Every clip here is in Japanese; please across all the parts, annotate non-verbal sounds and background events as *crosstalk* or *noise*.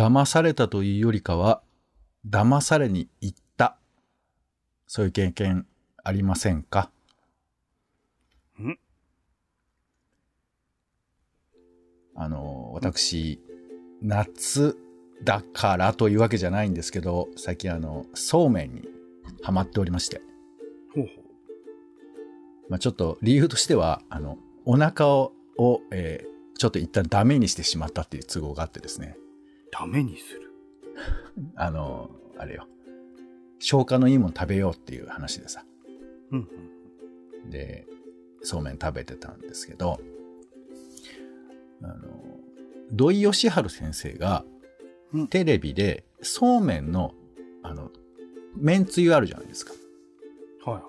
騙されたというよりかは、騙されに行った。そういう経験ありませんか？んあの、私、夏だからというわけじゃないんですけど、最近あの、そうめんにハマっておりまして。ほうほまあ、ちょっと理由としては、あの、お腹を、をえーちょっと一旦ダメにしてしまったっていう都合があってですね。う。ダメにする。あの、あれよ。消化のいいもの食べようっていう話でさ。うんうん。で、そうめん食べてたんですけど、あの、土井善晴先生がうん、テレビで、そうめんの、あの、めんつゆあるじゃないですか。はいはい。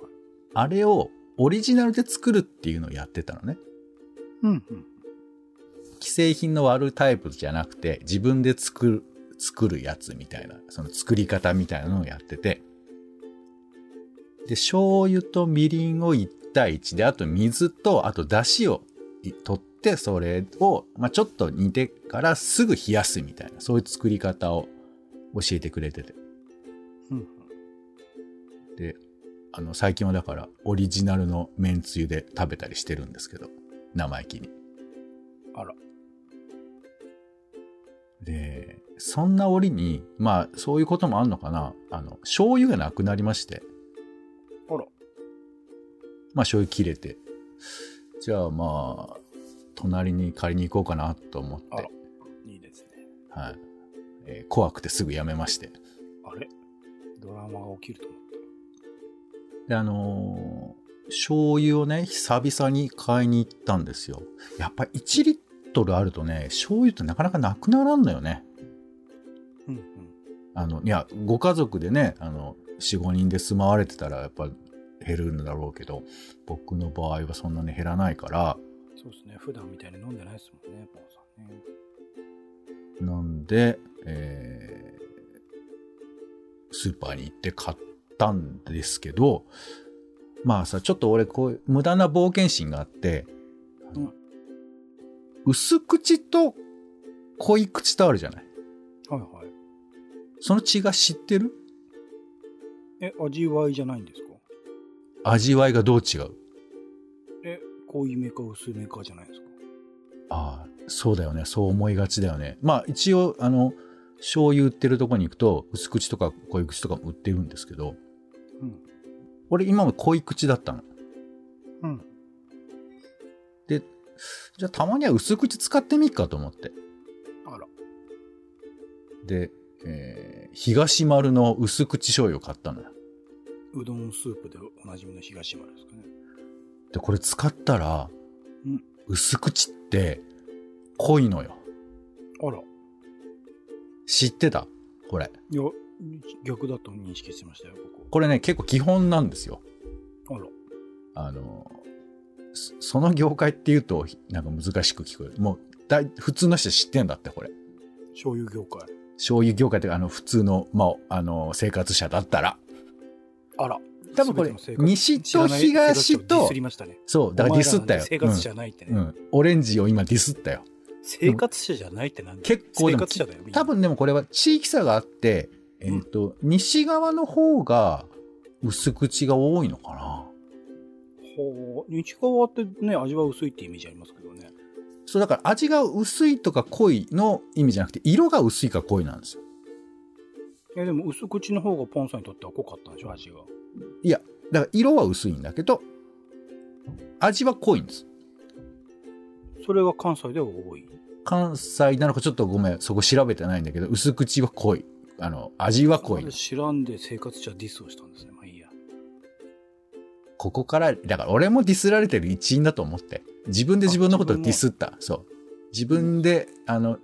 あれをオリジナルで作るっていうのをやってたのね。うんうん。既製品の割るタイプじゃなくて、自分で作る、作るやつみたいな、その作り方みたいなのをやってて、で、醤油とみりんを1対1で、あと水と、あと出汁を取って、それを、まあ、ちょっと煮てからすぐ冷やすみたいな、そういう作り方を教えてくれてて。で、あの、最近はだから、オリジナルのめんつゆで食べたりしてるんですけど、生意気に。あら。で、そんな折に、まあ、そういうこともあんのかな。あの、醤油がなくなりまして、あら。まあ、醤油切れて、じゃあまあ、隣に借りに行こうかなと思って、あら。いいですね。はい。えー怖くてすぐやめまして。あれ？ドラマが起きると思っで、あのー醤油をね、久々に買いに行ったんですよ。やっぱ1リットルあるとね、醤油ってなかなかなくならんのよね。た。うんうん。あの、いや、ご家族でね、あの、4、5人で住まわれてたらやっぱ減るんだろうけど、僕の場合はそんなに減らないから、そうですね。普段みたいに飲んでないですもんね、ポンさんね。なんで、えースーパーに行って買ったんですけど、まあさ、ちょっと俺こう無駄な冒険心があって、うん薄口と濃い口とあるじゃないはいはい。その違い知ってる？え、味わいじゃないんですか？味わいがどう違う？え、濃いめか薄めかじゃないですか？ああ、そうだよね。そう思いがちだよね。まあ一応、あの、醤油売ってるとこに行くと、薄口とか濃い口とかも売ってるんですけど、うん。俺今も濃い口だったの。じゃあたまには薄口使ってみっかと思って。あら。で、えー東丸の薄口醤油を買ったのよ。うどんスープでおなじみの東丸ですかね。で、これ使ったら、うん薄口って濃いのよ。あら。知ってた？これ。いや、逆だと認識してましたよ、僕これね、結構基本なんですよ。は。あら。あの、そその業界っていうと、なんか難しく聞こえる。もう、だい普通の人知ってんだって、これ。醤油業界。醤油業界っていうか、あの、普通の、まあ、あの、生活者だったら。あら。多分これ西と東とね。そう、だからディスったよ。生活者ないってね。うん。うん。オレンジを今ディスったよ。生活者じゃないってなんだ結構多分でもこれは地域差があって、えっ、と、西側の方が薄口が多いのかな。ほう。日川ってね、味は薄いってイメージありますけどね。そう、だから味が薄いとか濃いの意味じゃなくて、色が薄いか濃いなんですよ。いや、でも薄口の方がポンさんにとっては濃かったんでしょ、味が。いや、だから色は薄いんだけど、味は濃いんです。それが関西では多い？関西なのかちょっとごめん、そこ調べてないんだけど、薄口は濃い。あの、味は濃い。知らんで生活者ディスをしたんですね。ここから、だから俺もディスられてる一員だと思って。自分で自分のことをディスった。そう。自分で、あの、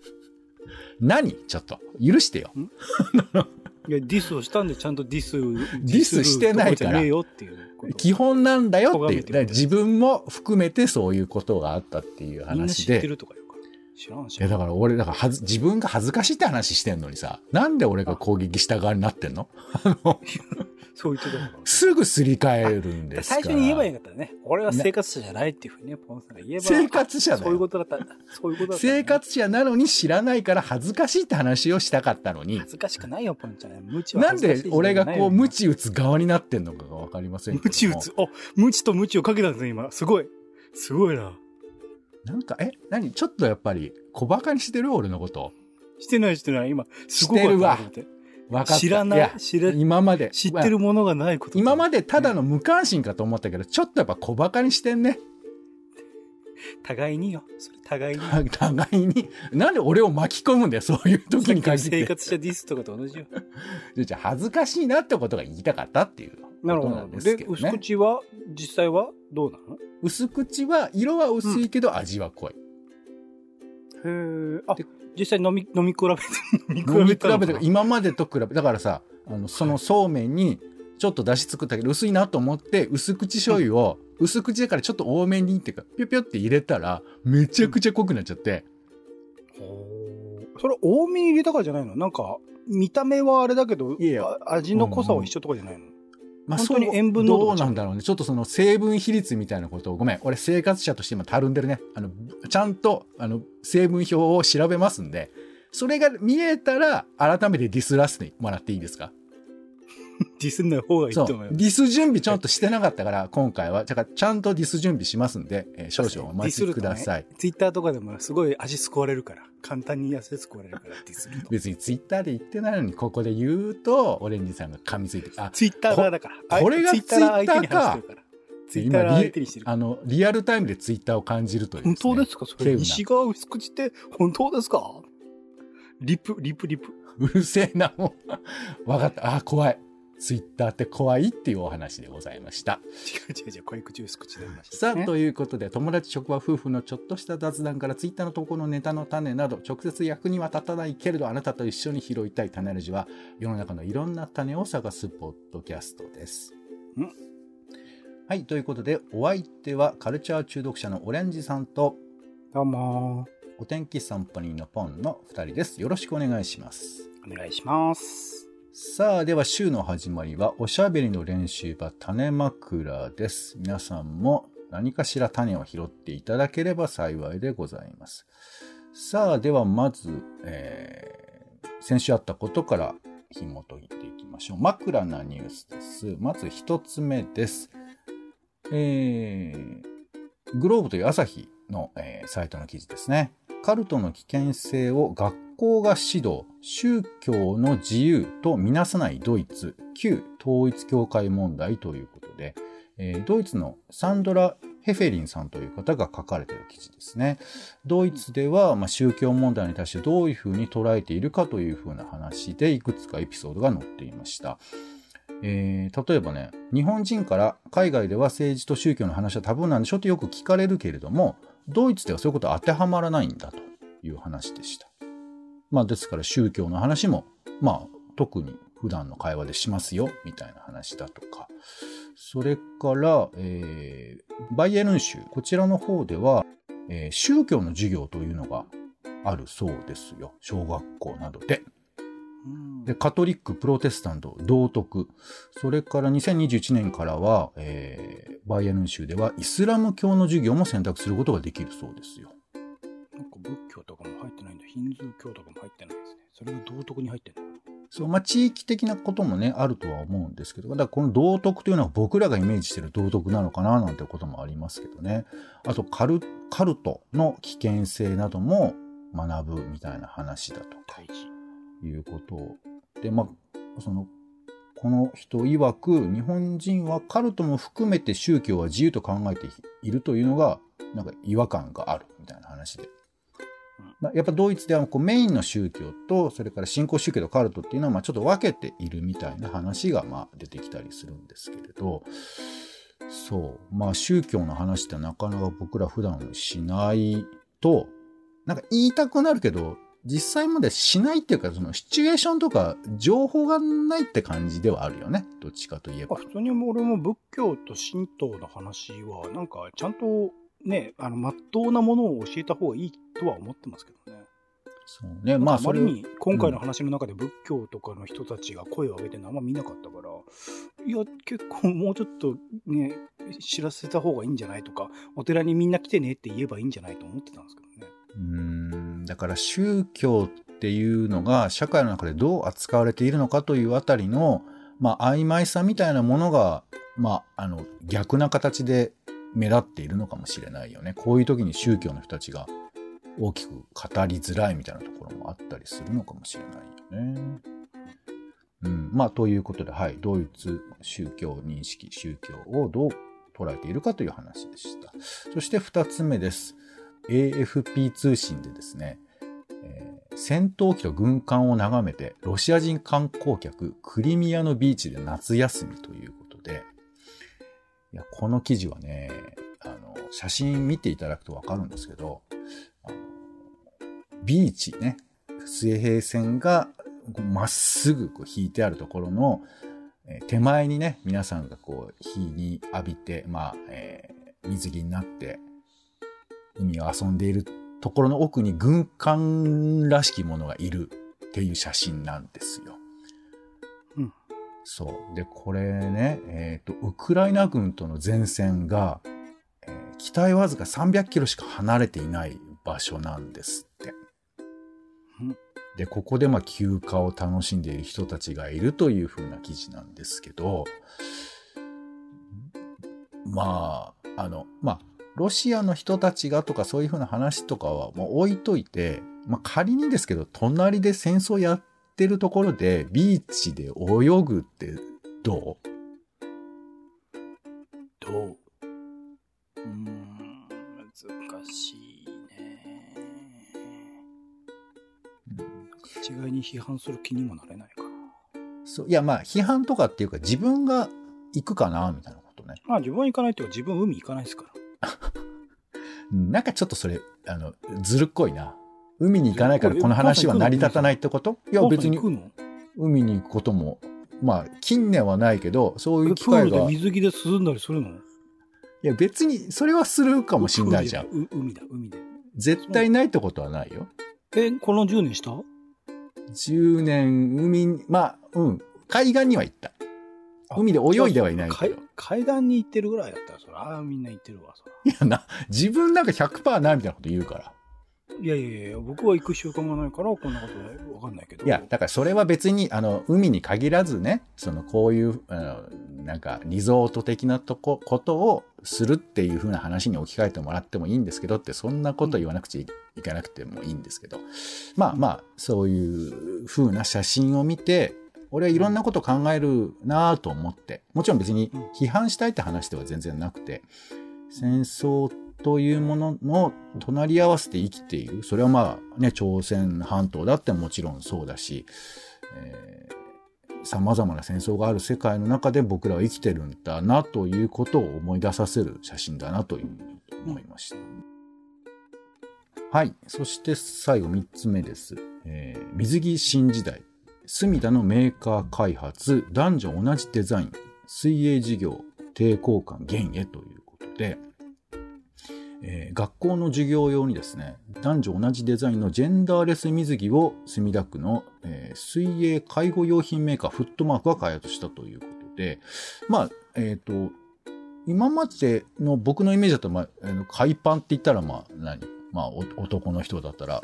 *laughs* 何？ちょっと、許してよ。*laughs* いや、ディスをしたんでちゃんとディス、ディスしてないから。基本なんだよっていう。自分も含めてそういうことがあったっていうみんな話で。知ってるとか。知らんし。いや、だから俺、だからはず、自分が恥ずかしいって話してんのにさ、なんで俺が攻撃した側になってんのあの？*laughs* そう言ってたのかもすぐすり替えるんです。最初に言えばよかったね。俺は生活者じゃないっていうふうにね、ポンさんが言えば。生活者だよそういうことだった。そういうことだったね、生活者なのに知らないから恥ずかしいって話をしたかったのに恥、ずかしくないよ、ポンちゃん。無知はなん恥ずかしいで俺がこう、無知。知打つ側になってんのかがわかりませんけども無知打つ。あ、無知と無知をかけたんですね、今。すごい。すごいな。なんか、え、何？ちょっとやっぱり小馬鹿にしてる？俺のこと。してないしてない。今、すごかったなと思ってわかった。知らないや知ら今まで。知ってるものがないこと。今までただの無関心かと思ったけど、ちょっとやっぱ小馬鹿にしてんね。互いによ。それ互いに。*laughs* 互いに。なんで俺を巻き込むんだよ、そういう時に限って。生活者ディスとかと同じよ。*laughs* じゃあ恥ずかしいなってことが言いたかったっていうなるほど。でですけどね。薄口は、実際はどうなの？薄口は、色は薄いけど味は濃い。へえ。あで、実際飲み、*laughs* 飲み比べて、飲み飲み比べて今までと比べ、だからさ、あの、そのそうめんに、ちょっと出汁作ったけど薄いなと思って、薄口醤油を、薄口だからちょっと多めにっていうか、ぴょぴょって入れたら、めちゃくちゃ濃くなっちゃって、ほーそれ多めに入れたからじゃないの？なんか、見た目はあれだけど、いや味の濃さは一緒とかじゃないの、まあ、本当に塩分濃度どうなんだろうね。ちょっとその成分比率みたいなことを、ごめん、俺生活者として今たるんでるね。あの、ちゃんと、あの、成分表を調べますんで、それが見えたら、改めてディスらせてもらっていいですか？*laughs* ディスんない方がいい。と思うよ。ディス準備ちょっとしてなかったから、今回は。だから、ちゃんとディス準備しますんで、えー少々お待ちください。ツイッターとかでもすごい味救われるから。簡単に安救われるから、ディスると。別にツイッターで言ってないのに、ここで言うと、オレンジさんが噛みついて、あ、ツイッター側だから。これがツイッター相手に話してるから。ツイッター今相手にしてるリ、あの、リアルタイムでツイッターを感じるという、本当ですか？それ、西側薄口って本当ですか？リプ、リプ、リプ。うるせえな、もう。わかった。あ、怖い。ツイッターって怖いっていうお話でございました。違う違う違う、濃い口薄口で話してさあ、ねということで、友達職場夫婦のちょっとした雑談からツイッターの投稿のネタの種など、直接役には立たないけれど、あなたと一緒に拾いたい種ラジは、世の中のいろんな種を探すポッドキャストです。んはい、ということで、お相手はカルチャー中毒者のオレンジさんと、どうもお天気サンパニーのポンの2人です。よろしくお願いします。お願いします。さあ、では週の始まりは、おしゃべりの練習場種枕です。皆さんも何かしら種を拾っていただければ幸いでございます。さあ、ではまず、えー先週あったことから紐解いていきましょう。枕なニュースです。まず一つ目です。えー、グローブという朝日の、えーサイトの記事ですね。カルトの危険性を学校が指導、宗教の自由とみなさないドイツ、旧統一教会問題ということで、えードイツのサンドラ・ヘフェリンさんという方が書かれている記事ですね。ドイツでは、まあ、宗教問題に対してどういうふうに捉えているかというふうな話でいくつかエピソードが載っていました。えー例えばね、日本人から海外では政治と宗教の話はタブーなんでしょってよく聞かれるけれども、ドイツではそういうことは当てはまらないんだという話でした。まあですから宗教の話も、まあ特に普段の会話でしますよみたいな話だとか。それから、えーバイエルン州、こちらの方では、えー宗教の授業というのがあるそうですよ。小学校などで。うんで、カトリック、プロテスタント、道徳。それから2021年からは、えーバイエルン州ではイスラム教の授業も選択することができるそうですよ。なんか仏教とかも入ってないんだ。ヒンズー教とかも入ってないですね。それが道徳に入ってんの？そう、まあ、地域的なこともね、あるとは思うんですけど、だからこの道徳というのは僕らがイメージしてる道徳なのかななんてこともありますけどね。あとカル、カルトの危険性なども学ぶみたいな話だと。いうことをでまあそのこの人曰く日本人はカルトも含めて宗教は自由と考えているというのがなんか違和感があるみたいな話で。まあ、やっぱドイツではこうメインの宗教とそれから新興宗教とカルトっていうのはまあちょっと分けているみたいな話がまあ出てきたりするんですけれどそう。まあ宗教の話ってなかなか僕ら普段しないとなんか言いたくなるけど実際までしないっていうかそのシチュエーションとか情報がないって感じではあるよね。どっちかといえば。あ。普通に俺も仏教と神道の話は、なんかちゃんとね、あの、まっとうなものを教えた方がいいとは思ってますけどね。そうねまあそれあまりに今回の話の中で仏教とかの人たちが声を上げてるのあんま見なかったから、いや、結構もうちょっとね、知らせた方がいいんじゃないとか、お寺にみんな来てねって言えばいいんじゃないと思ってたんですけどね。うーんだから宗教っていうのが社会の中でどう扱われているのかというあたりの、まあ、曖昧さみたいなものが、まあ、あの逆な形で目立っているのかもしれないよね。こういう時に宗教の人たちが大きく語りづらいみたいなところもあったりするのかもしれないよね。うん、まあということで、はい、同一宗教認識宗教をどう捉えているかという話でした。そして2つ目です。AFP 通信でですね、えー戦闘機と軍艦を眺めてロシア人観光客クリミアのビーチで夏休みということで、いやこの記事はね、あの、写真見ていただくとわかるんですけど、ビーチね、水平線がまっすぐこう引いてあるところの、えー手前にね、皆さんがこう、日に浴びて、まあ、えー水着になって、海を遊んでいるところの奥に軍艦らしきものがいるっていう写真なんですよ。うんそう。で、これね、えっ、と、ウクライナ軍との前線が、えー北へわずか300キロしか離れていない場所なんですで、ここでまあ休暇を楽しんでいる人たちがいるという風な記事なんですけど、まあ、あの、まあ、ロシアの人たちがとかそういう風な話とかはもう置いといて、まあ仮にですけど、隣で戦争やってるところでビーチで泳ぐってどう？どう？うん、一概に批判する気にもなれないかな。そういや、まあ、批判とかっていうか、自分が行くかな、みたいなことね。まあ自分は行かないっていうか自分は海行かないですから。う *laughs* んなんかちょっとそれ、あの、ずるっこいな。海に行かないからこの話は成り立たないってこと？いや、別に海に行くことも、まあ、近年はないけど、そういう機会が、い水着で涼んだりするの？や、別に、それはするかもしんないじゃん。海だ、海で。絶対ないってことはないよ。え、この10年した？10年、海に、まあ、うん、海岸には行った。海で泳いではいないけど。海海岸に行ってるぐらいだったら、そら、ああ、みんな行ってるわ、そら。いやな、自分なんか100%ないみたいなこと言うから。いやいやいや、僕は行く習慣がないから、こんなことわかんないけど。いや、だからそれは別に、あの、海に限らずね、その、こういう、あの、なんか、リゾート的なとこ、ことをするっていう風な話に置き換えてもらってもいいんですけどって、そんなこと言わなくちゃいいかなくてもいいんですけど、まあまあ、そういう風な写真を見て、俺はいろんなこと考えるなぁと思って、もちろん別に批判したいって話では全然なくて、戦争というものの隣り合わせて生きている。それはまあね、朝鮮半島だってもちろんそうだし、えー、様々な戦争がある世界の中で僕らは生きてるんだなということを思い出させる写真だなというふうに思いました。はい。そして最後3つ目です。えー水着新時代。隅田のメーカー開発、男女同じデザイン、水泳事業、抵抗感減へということで、えー学校の授業用にですね、男女同じデザインのジェンダーレス水着を墨田区の、えー水泳介護用品メーカーフットマークが開発したということで、まあ、えっ、と、今までの僕のイメージだと、まあ、海パンって言ったら、まあ、何？まあ、男の人だったら、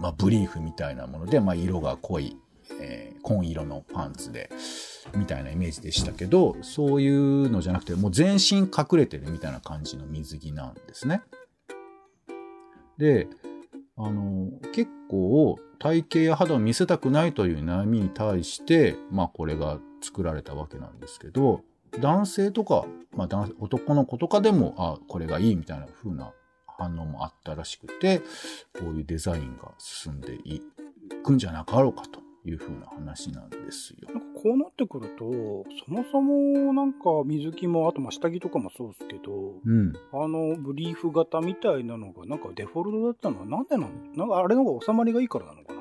まあ、ブリーフみたいなもので、まあ、色が濃い、えー紺色のパンツで、みたいなイメージでしたけど、そういうのじゃなくて、もう全身隠れてるみたいな感じの水着なんですね。で、あの、結構体型や肌を見せたくないという悩みに対して、まあこれが作られたわけなんですけど、男性とか、まあ男男の子とかでも、あ、これがいいみたいな風な反応もあったらしくて、こういうデザインが進んでいくんじゃなかろうかという風な話なんですよ。なんかこうなってくると、そもそもなんか水着も、あとまあ下着とかもそうですけど、うん。あのブリーフ型みたいなのがなんかデフォルトだったのはなんでなの？なんかあれの方が収まりがいいからなのかな？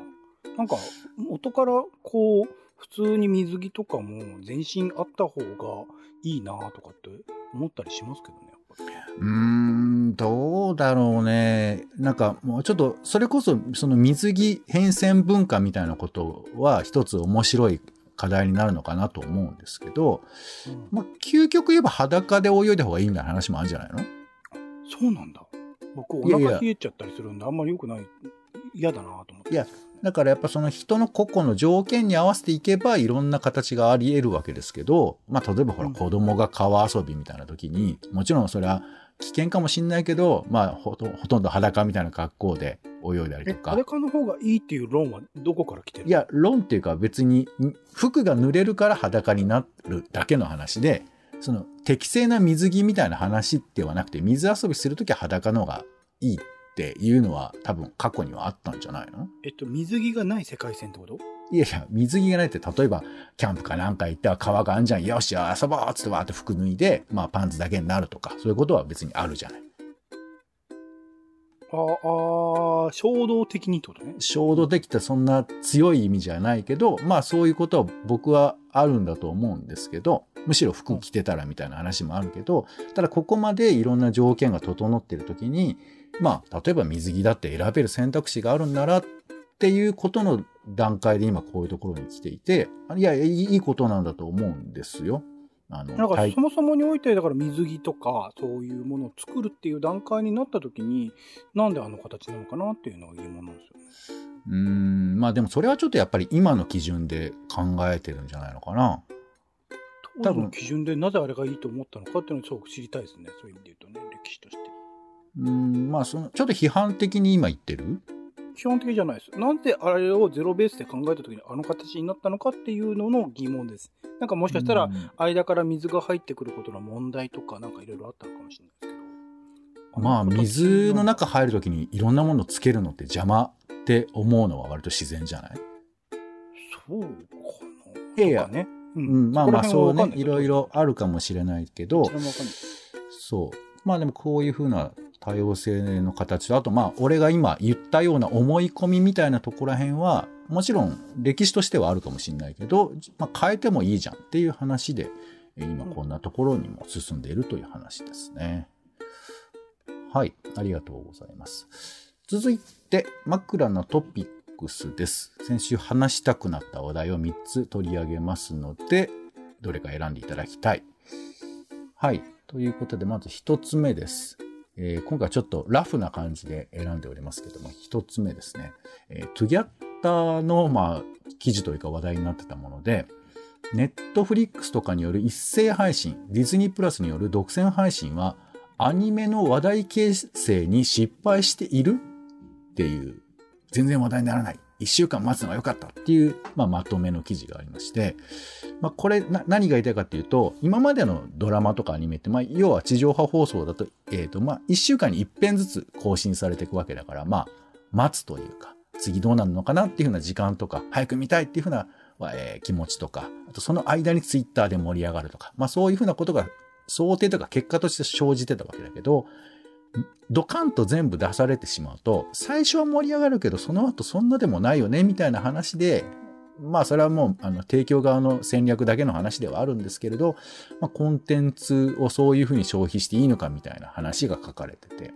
なんか元からこう、普通に水着とかも全身あった方がいいなとかって思ったりしますけどね。うーん、どうだろうね。なんかもうちょっと、それこそその水着変遷文化みたいなことは一つ面白い課題になるのかなと思うんですけど、うんまあ、究極言えば裸で泳いだ方がいいみたいな話もあるんじゃないの？そうなんだ。僕、おいやいや腹冷えちゃったりするんで、あんまり良くない、嫌だなと思って。いやだからやっぱその人の個々の条件に合わせていけばいろんな形があり得るわけですけど、まあ例えばほらうん。子供が川遊びみたいな時に、もちろんそれは危険かもしんないけど、まあほとほとんど裸みたいな格好で泳いだりえと、か。裸の方がいいっていう論はどこから来てる？いや、論っていうか別にん服が濡れるから裸になるだけの話で、その適正な水着みたいな話ではなくて、水遊びするときは裸の方がいいっていうのは多分過去にはあったんじゃないの？えっと、水着がない世界線ってこと？いやいや、水着がないって、例えば、キャンプかなんか行ったら川があんじゃん。よし、遊ぼうっつってわーって服脱いで、まあパンツだけになるとか、そういうことは別にあるじゃない。ああ、衝動的にってことね。衝動的ってそんな強い意味じゃないけど、まあそういうことは僕はあるんだと思うんですけど、むしろ服着てたらみたいな話もあるけど、ただここまでいろんな条件が整ってる時に、まあ例えば水着だって選べる選択肢があるんならっていうことの段階で今こういうところに来ていて、いや、いいことなんだと思うんですよ。あの、なんか体そもそもにおいて、だから水着とか、そういうものを作るっていう段階になった時に、なんであの形なのかなっていうのが疑問なんですよね。うーん、まあでもそれはちょっとやっぱり今の基準で考えてるんじゃないのかな。当時の基準でなぜあれがいいと思ったのかっていうのをすごく知りたいですね。そういう意味で言うとね、歴史として。うーん、まあその、ちょっと批判的に今言ってる基本的じゃないです。なんであれをゼロベースで考えた時にあの形になったのかっていうのの疑問です。なんかもしかしたら、うん間から水が入ってくることの問題とか、なんかいろいろあったのかもしれないですけど。まあ水の中入るときにいろんなものつけるのって邪魔って思うのは割と自然じゃない？そうかな。いやね。ううん、まあまあそうね、いろいろろあるかもしれないけど。そう。まあでもこういうふうな多様性の形と、あとまあ俺が今言ったような思い込みみたいなところら辺は、もちろん歴史としてはあるかもしれないけど、まあ変えてもいいじゃんっていう話で、今こんなところにも進んでいるという話ですね。はい、ありがとうございます。続いて、枕のトピックスです。先週話したくなった話題を3つ取り上げますので、どれか選んでいただきたい。はい。ということで、まず1つ目です。えー今回ちょっとラフな感じで選んでおりますけども、1つ目ですね。えー、トゥギャッターの、まあ、記事というか話題になってたもので、ネットフリックスとかによる一斉配信、ディズニープラスによる独占配信は、アニメの話題形成に失敗しているっていう、全然話題にならない。一週間待つのが良かったっていう、まあ、まとめの記事がありまして、まあ、これ、何が言いたいかっていうと、今までのドラマとかアニメって、まあ、要は地上波放送だと、えっ、と、まあ、一週間に一遍ずつ更新されていくわけだから、まあ、待つというか、次どうなるのかなっていうふうな時間とか、早く見たいっていうふうな、えー気持ちとか、あとその間にツイッターで盛り上がるとか、まあそういうふうなことが想定とか結果として生じてたわけだけど、ドカンと全部出されてしまうと、最初は盛り上がるけど、その後そんなでもないよね、みたいな話で、まあそれはもう、あの、提供側の戦略だけの話ではあるんですけれど、まあコンテンツをそういうふうに消費していいのかみたいな話が書かれてて。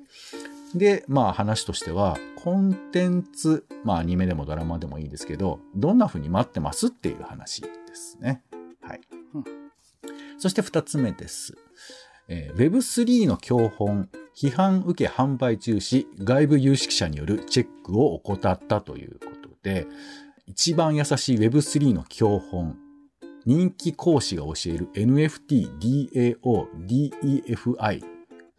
で、まあ話としては、コンテンツ、まあアニメでもドラマでもいいですけど、どんな風に待ってますっていう話ですね。はい。うんそして二つ目です。えー Web3 の教本、批判受け販売中止、外部有識者によるチェックを怠ったということで、一番優しい Web3 の教本、人気講師が教える NFT、DAO、DEFI、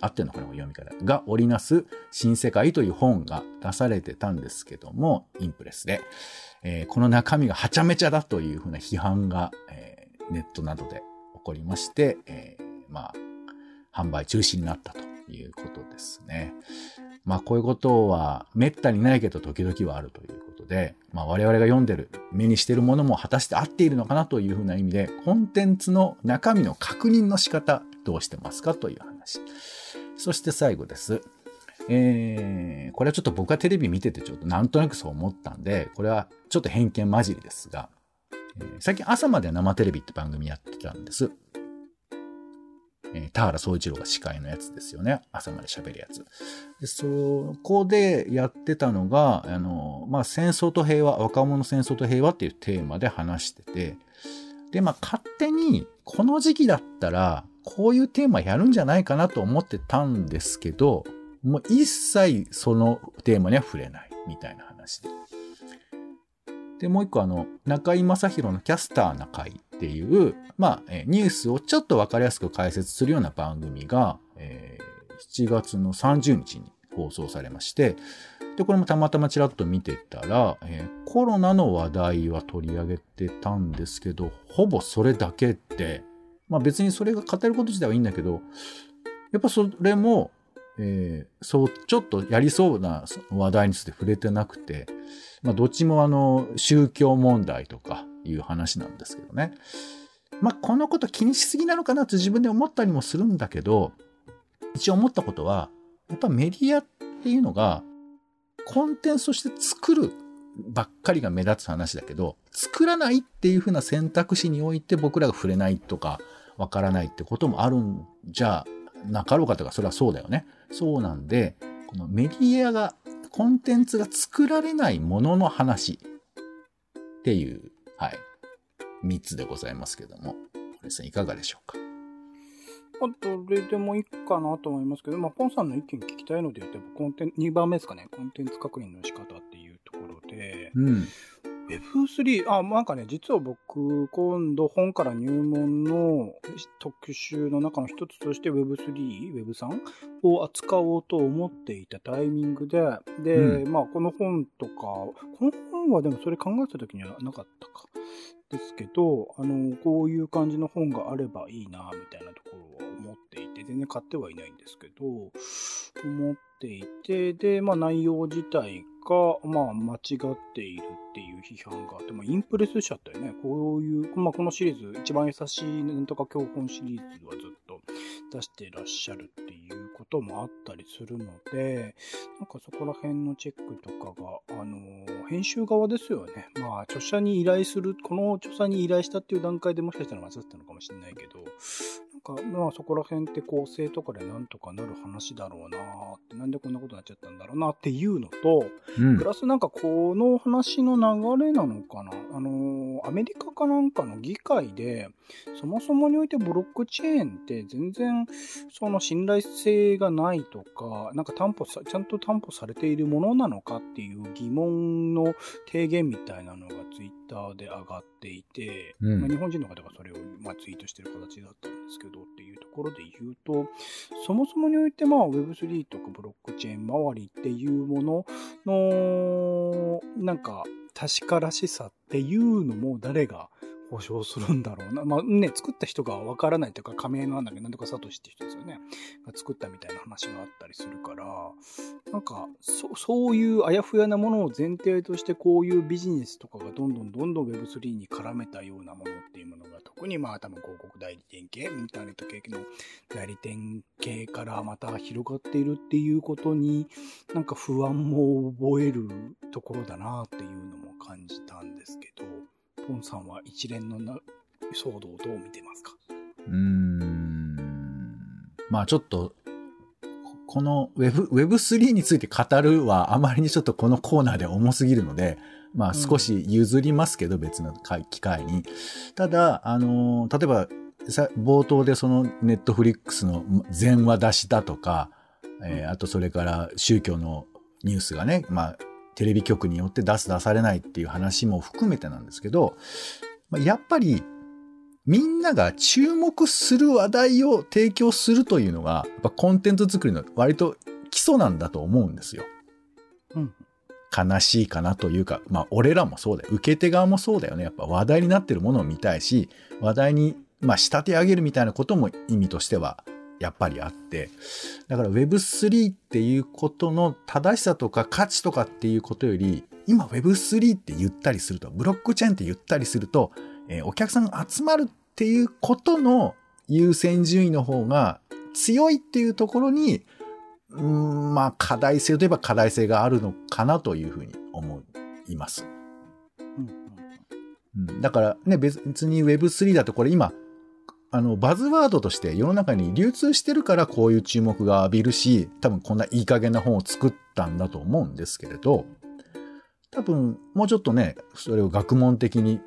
合ってんのかな読み方。が織りなす新世界という本が出されてたんですけども、インプレスで。えーこの中身がはちゃめちゃだというふうな批判が、えーネットなどで起こりまして、えーまあ、販売中止になったということですね。まあこういうことは滅多にないけど時々はあるということで、まあ我々が読んでる、目にしてるものも果たして合っているのかなというふうな意味で、コンテンツの中身の確認の仕方、どうしてますかという話。そして最後です。えー、これはちょっと僕はテレビ見ててちょっとなんとなくそう思ったんで、これはちょっと偏見混じりですが、えー最近朝まで生テレビって番組やってたんです。えー田原総一郎が司会のやつですよね。朝まで喋るやつ。でそこでやってたのが、あの、まあ、戦争と平和、若者戦争と平和っていうテーマで話してて、で、まあ、勝手に、この時期だったら、こういうテーマやるんじゃないかなと思ってたんですけど、もう一切そのテーマには触れない、みたいな話で。で、もう一個あの、中井正宏のキャスターな会っていう、まあ、えニュースをちょっとわかりやすく解説するような番組が、えー7月の30日に放送されまして、で、これもたまたまちらっと見てたら、えーコロナの話題は取り上げてたんですけど、ほぼそれだけで、まあ別にそれが語ること自体はいいんだけど、やっぱそれも、えーそう、ちょっとやりそうな話題について触れてなくて、まあどっちもあの、宗教問題とかいう話なんですけどね。まあこのこと気にしすぎなのかなと自分で思ったりもするんだけど、一応思ったことは、やっぱメディアっていうのが、コンテンツとして作るばっかりが目立つ話だけど、作らないっていう風な選択肢において僕らが触れないとか、わからないってこともあるんじゃなかろうかとか、それはそうだよね。そうなんで、このメディアが、コンテンツが作られないものの話っていう、はい、三つでございますけども、堀さんいかがでしょうか？まあ、どれでもいいかなと思いますけど、まあ、ポンさんの意見聞きたいので言うと、コンテンツ、2番目ですかね、コンテンツ確認の仕方っていうところで、うん。Web3、あ、なんかね、実は僕、今度本から入門の特集の中の一つとして Web3、Web3 を扱おうと思っていたタイミングで、で、うまあ、この本とか、この本はでもそれ考えた時にはなかったか。ですけど、あの、こういう感じの本があればいいな、みたいなところは思っていて、全然買ってはいないんですけど、思っていて、で、まあ内容自体が、まあ間違っているっていう批判があって、まあインプレスしちゃったよね。こういう、まあこのシリーズ、一番優しいなんとか教本シリーズはずっと出してらっしゃるっていうこともあったりするので、なんかそこら辺のチェックとかが、あのー編集側ですよね。まあ、著者に依頼する、この著者に依頼したっていう段階でもしかしたら間違ったのかもしれないけど、か、まあそこら辺って構成とかでなんとかなる話だろうなーって、なんでこんなことになっちゃったんだろうなっていうのと、うんプ。ラスなんかこの話の流れなのかなあのーアメリカかなんかの議会で、そもそもにおいてブロックチェーンって全然その信頼性がないとか、なんか担保さ、ちゃんと担保されているものなのかっていう疑問の提言みたいなのがツイッターで上がっていて、うん。まあ日本人の方がそれをまあツイートしてる形だったんですけどっていうところで言うと、そもそもにおいてまあ Web3 とかブロックチェーン周りっていうものの、なんか、確からしさっていうのも誰が保証するんだろうな。まあね、作った人がわからないというか、仮名なんだけど、なんとかサトシって人ですよね。が作ったみたいな話があったりするから、なんか、そそういうあやふやなものを前提として、こういうビジネスとかがどんどんどんどん Web3 に絡めたようなものっていうものが、特にまあ多分広告代理店系、インターネット系の代理店系からまた広がっているっていうことに、なんか不安も覚えるところだなっていうのも感じたんですけど、ポンさんは一連のな騒動をどう見てますか？うーん。まあちょっと、この Web、Web3 について語るはあまりにちょっとこのコーナーで重すぎるので、まあ少し譲りますけど、別の機会に。ただ、あの例えば、冒頭でそのネットフリックスの全話出しだとか、えーあとそれから宗教のニュースがね、まあ、テレビ局によって出す出されないっていう話も含めてなんですけど、まあやっぱりみんなが注目する話題を提供するというのが、やっぱコンテンツ作りの割と基礎なんだと思うんですよ。うん。悲しいかなというか、まあ俺らもそうだよ。受け手側もそうだよね。やっぱ話題になってるものを見たいし、話題に、まあ仕立て上げるみたいなことも意味としてはやっぱりあって。だから Web3 っていうことの正しさとか価値とかっていうことより、今 Web3 って言ったりすると、ブロックチェーンって言ったりすると、えーお客さんが集まるっていうことの優先順位の方が強いっていうところに、うーんまあ課題性といえば課題性があるのかなというふうに思います。うんうんだからね、別に Web3 だとこれ今、あの、バズワードとして世の中に流通してるからこういう注目が浴びるし、多分こんないい加減な本を作ったんだと思うんですけれど、多分もうちょっとね、それを学問的に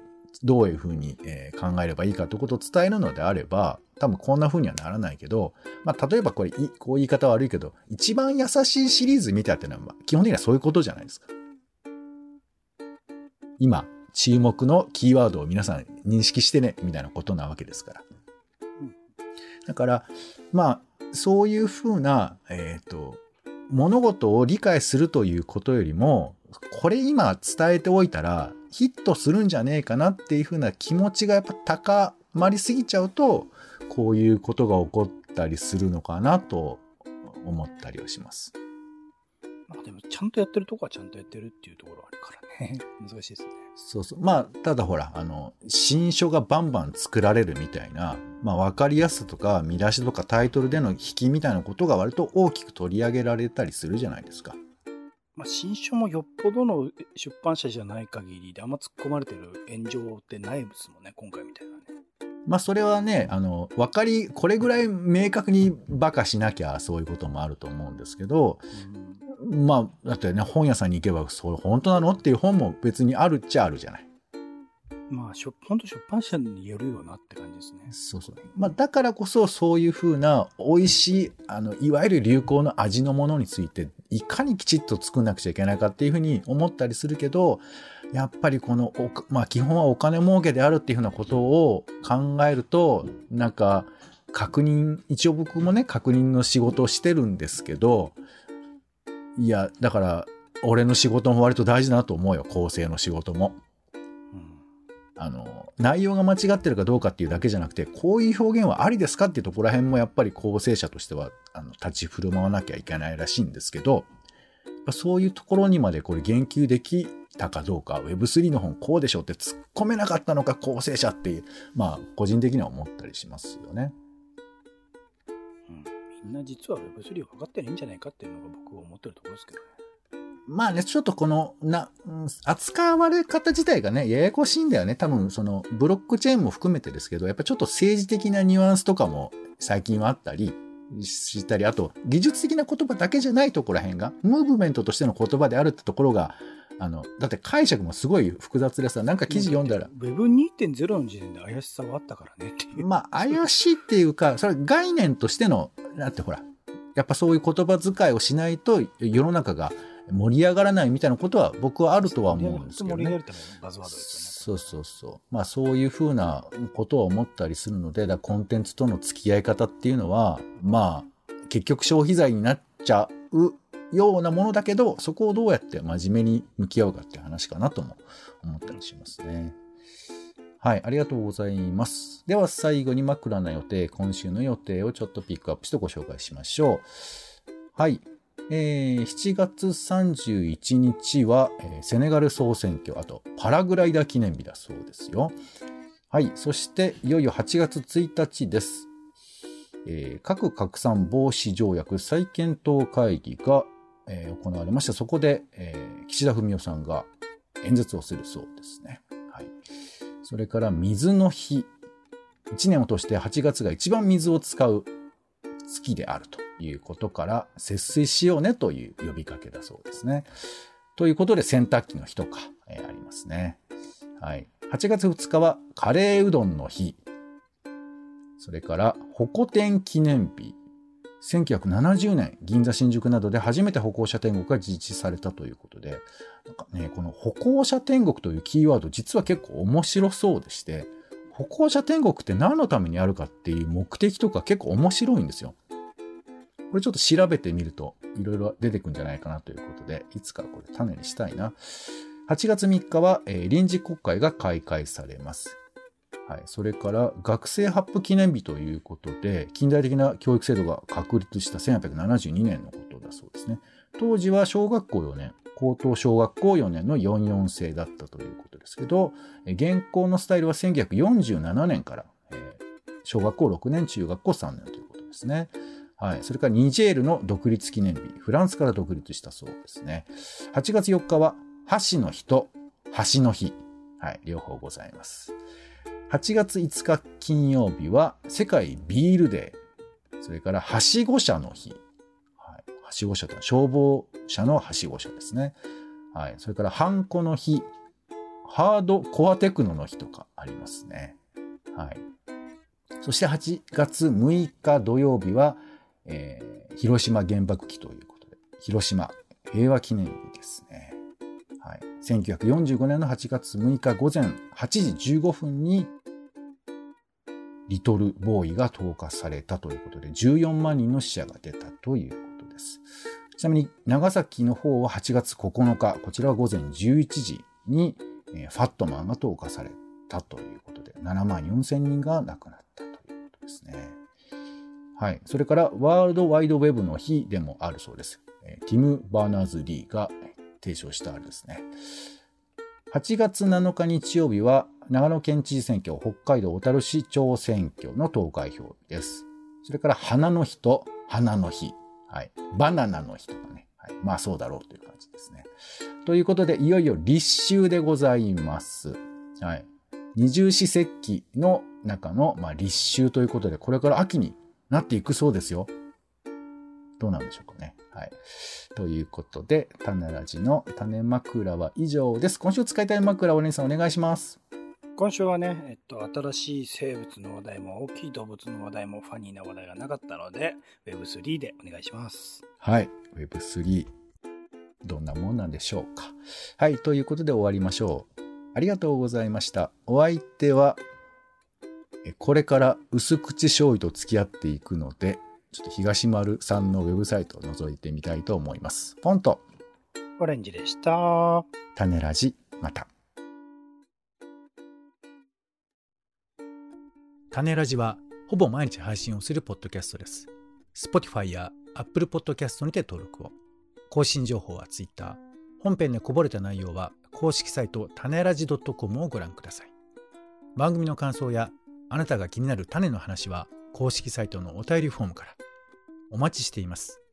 どういうふうに、え考えればいいかということを伝えるのであれば、多分こんな風にはならないけど、まあ、例えばこれ、いこう言い方悪いけど、一番優しいシリーズ見たっていうのは、基本的にはそういうことじゃないですか。今、注目のキーワードを皆さん認識してね、みたいなことなわけですから。だから、まあ、そういうふうな、えっ、と、物事を理解するということよりも、これ今伝えておいたらヒットするんじゃねえかなっていうふうな気持ちがやっぱ高まりすぎちゃうと、こういうことが起こったりするのかなと思ったりはします。まあでも、ちゃんとやってるとこはちゃんとやってるっていうところあるからね。*laughs* 難しいですね。そうそう。まあ、ただほら、あの、新書がバンバン作られるみたいな、まあ、わかりやすさとか、見出しとかタイトルでの引きみたいなことが割と大きく取り上げられたりするじゃないですか。まあ、新書もよっぽどの出版社じゃない限りであんま突っ込まれてる炎上ってないですもんね、今回みたいなね。まあ、それはね、あの、わかり、これぐらい明確にバカしなきゃそういうこともあると思うんですけど、うんまあ、だってね、本屋さんに行けば、それ本当なの？っていう本も別にあるっちゃあるじゃない。まあ、しょ本当出版社によるよなって感じですね。そうそう。まあ、だからこそ、そういうふうな美味しい、あの、いわゆる流行の味のものについて、いかにきちっと作んなくちゃいけないかっていうふうに思ったりするけど、やっぱりこのお、まあ、基本はお金儲けであるっていうふうなことを考えると、なんか、確認、一応僕もね、確認の仕事をしてるんですけど、いや、だから、俺の仕事も割と大事だなと思うよ、構成の仕事も。うん。あの、内容が間違ってるかどうかっていうだけじゃなくて、こういう表現はありですかっていうところら辺もやっぱり構成者としては、あの、立ち振る舞わなきゃいけないらしいんですけど、そういうところにまでこれ言及できたかどうか、Web3 の本こうでしょって突っ込めなかったのか構成者っていう、まあ、個人的には思ったりしますよね。みんな実は Web3 分かってないんじゃないかっていうのが僕は思ってるところですけどね。まあね、ちょっとこの、な、扱われ方自体がね、ややこしいんだよね。多分、その、ブロックチェーンも含めてですけど、やっぱちょっと政治的なニュアンスとかも最近はあったりしたり、あと、技術的な言葉だけじゃないところら辺が、ムーブメントとしての言葉であるってところが、あの、だって解釈もすごい複雑でさ、なんか記事読んだら、Web2.0 の時点で怪しさはあったからねっていう。まあ、怪しいっていうか、それは概念としての、だってほら、やっぱそういう言葉遣いをしないと世の中が盛り上がらないみたいなことは僕はあるとは思うんですけどね。盛り上げるためのバズワードですそうそうそう。まあそういうふうなことを思ったりするので、だコンテンツとの付き合い方っていうのは、まあ結局消費財になっちゃうようなものだけど、そこをどうやって真面目に向き合うかっていう話かなとも思ったりしますね。はい、ありがとうございます。では最後に枕な予定、今週の予定をちょっとピックアップしてご紹介しましょう。はい。えー7月31日は、えーセネガル総選挙、あとパラグライダー記念日だそうですよ。はい。そして、いよいよ8月1日です。えー核拡散防止条約再検討会議が、え行われました。そこで、えー岸田文雄さんが演説をするそうですね。はい。それから水の日。1年を通して8月が一番水を使う月であるということから、節水しようねという呼びかけだそうですね。ということで洗濯機の日とか、えーありますね。はい。8月2日はカレーうどんの日。それから、ホコ天記念日。1970年、銀座新宿などで初めて歩行者天国が実施されたということで、なんかね、この歩行者天国というキーワード、実は結構面白そうでして、歩行者天国って何のためにあるかっていう目的とか結構面白いんですよ。これちょっと調べてみるといろいろ出てくんじゃないかなということで、いつかこれ種にしたいな。8月3日は、えー臨時国会が開会されます。はい。それから学生発布記念日ということで、近代的な教育制度が確立した1872年のことだそうですね。当時は小学校4年、高等小学校4年の44制だったということですけど、現行のスタイルは1947年から、えー小学校6年、中学校3年ということですね。はい。それからニジェールの独立記念日。フランスから独立したそうですね。8月4日は、箸の日と橋の日。はい。両方ございます。8月5日金曜日は世界ビールデー。それから、はしご車の日。はい。はしご車とは消防車のはしご車ですね。はい。それから、ハンコの日。ハードコアテクノの日とかありますね。はい。そして8月6日土曜日は、えー、広島原爆期ということで、広島平和記念日ですね。はい。1945年の8月6日午前8時15分に、リトルボーイが投下されたということで、14万人の死者が出たということです。ちなみに、長崎の方は8月9日、こちらは午前11時に、ファットマンが投下されたということで、7万4千人が亡くなったということですね。はい。それから、ワールドワイドウェブの日でもあるそうです。ティム・バーナーズ・リーが提唱したあれですね。8月7日日曜日は長野県知事選挙、北海道小樽市長選挙の投開票です。それから花の日と花の日。はい。バナナの日とかね。はい。まあそうだろうという感じですね。ということで、いよいよ立秋でございます。はい。二十四節気の中の、まあ、立秋ということで、これから秋になっていくそうですよ。どうなんでしょうかね。はい。ということで、種ラジの種枕は以上です。今週使いたい枕をお姉さんお願いします。今週はね、えっと、新しい生物の話題も大きい動物の話題もファニーな話題がなかったので、Web3 でお願いします。はい。Web3。どんなもんなんでしょうか。はい。ということで終わりましょう。ありがとうございました。お相手は、これから薄口醤油と付き合っていくので、ちょっと東丸さんのウェブサイトを覗いてみたいと思います。ポンと。オレンジでした。種ラジ、また。種ラジは、ほぼ毎日配信をするポッドキャストです。Spotify や Apple Podcast にて登録を。更新情報は Twitter。本編でこぼれた内容は、公式サイト、種ラジ .com をご覧ください。番組の感想や、あなたが気になる種の話は、公式サイトのお便りフォームからお待ちしています。